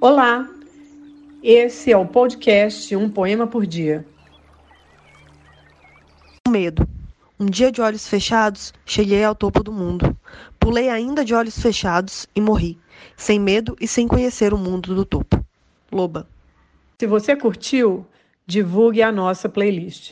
Olá, esse é o podcast Um Poema por Dia. Medo. Um dia de olhos fechados, cheguei ao topo do mundo. Pulei ainda de olhos fechados e morri, sem medo e sem conhecer o mundo do topo. Loba. Se você curtiu, divulgue a nossa playlist.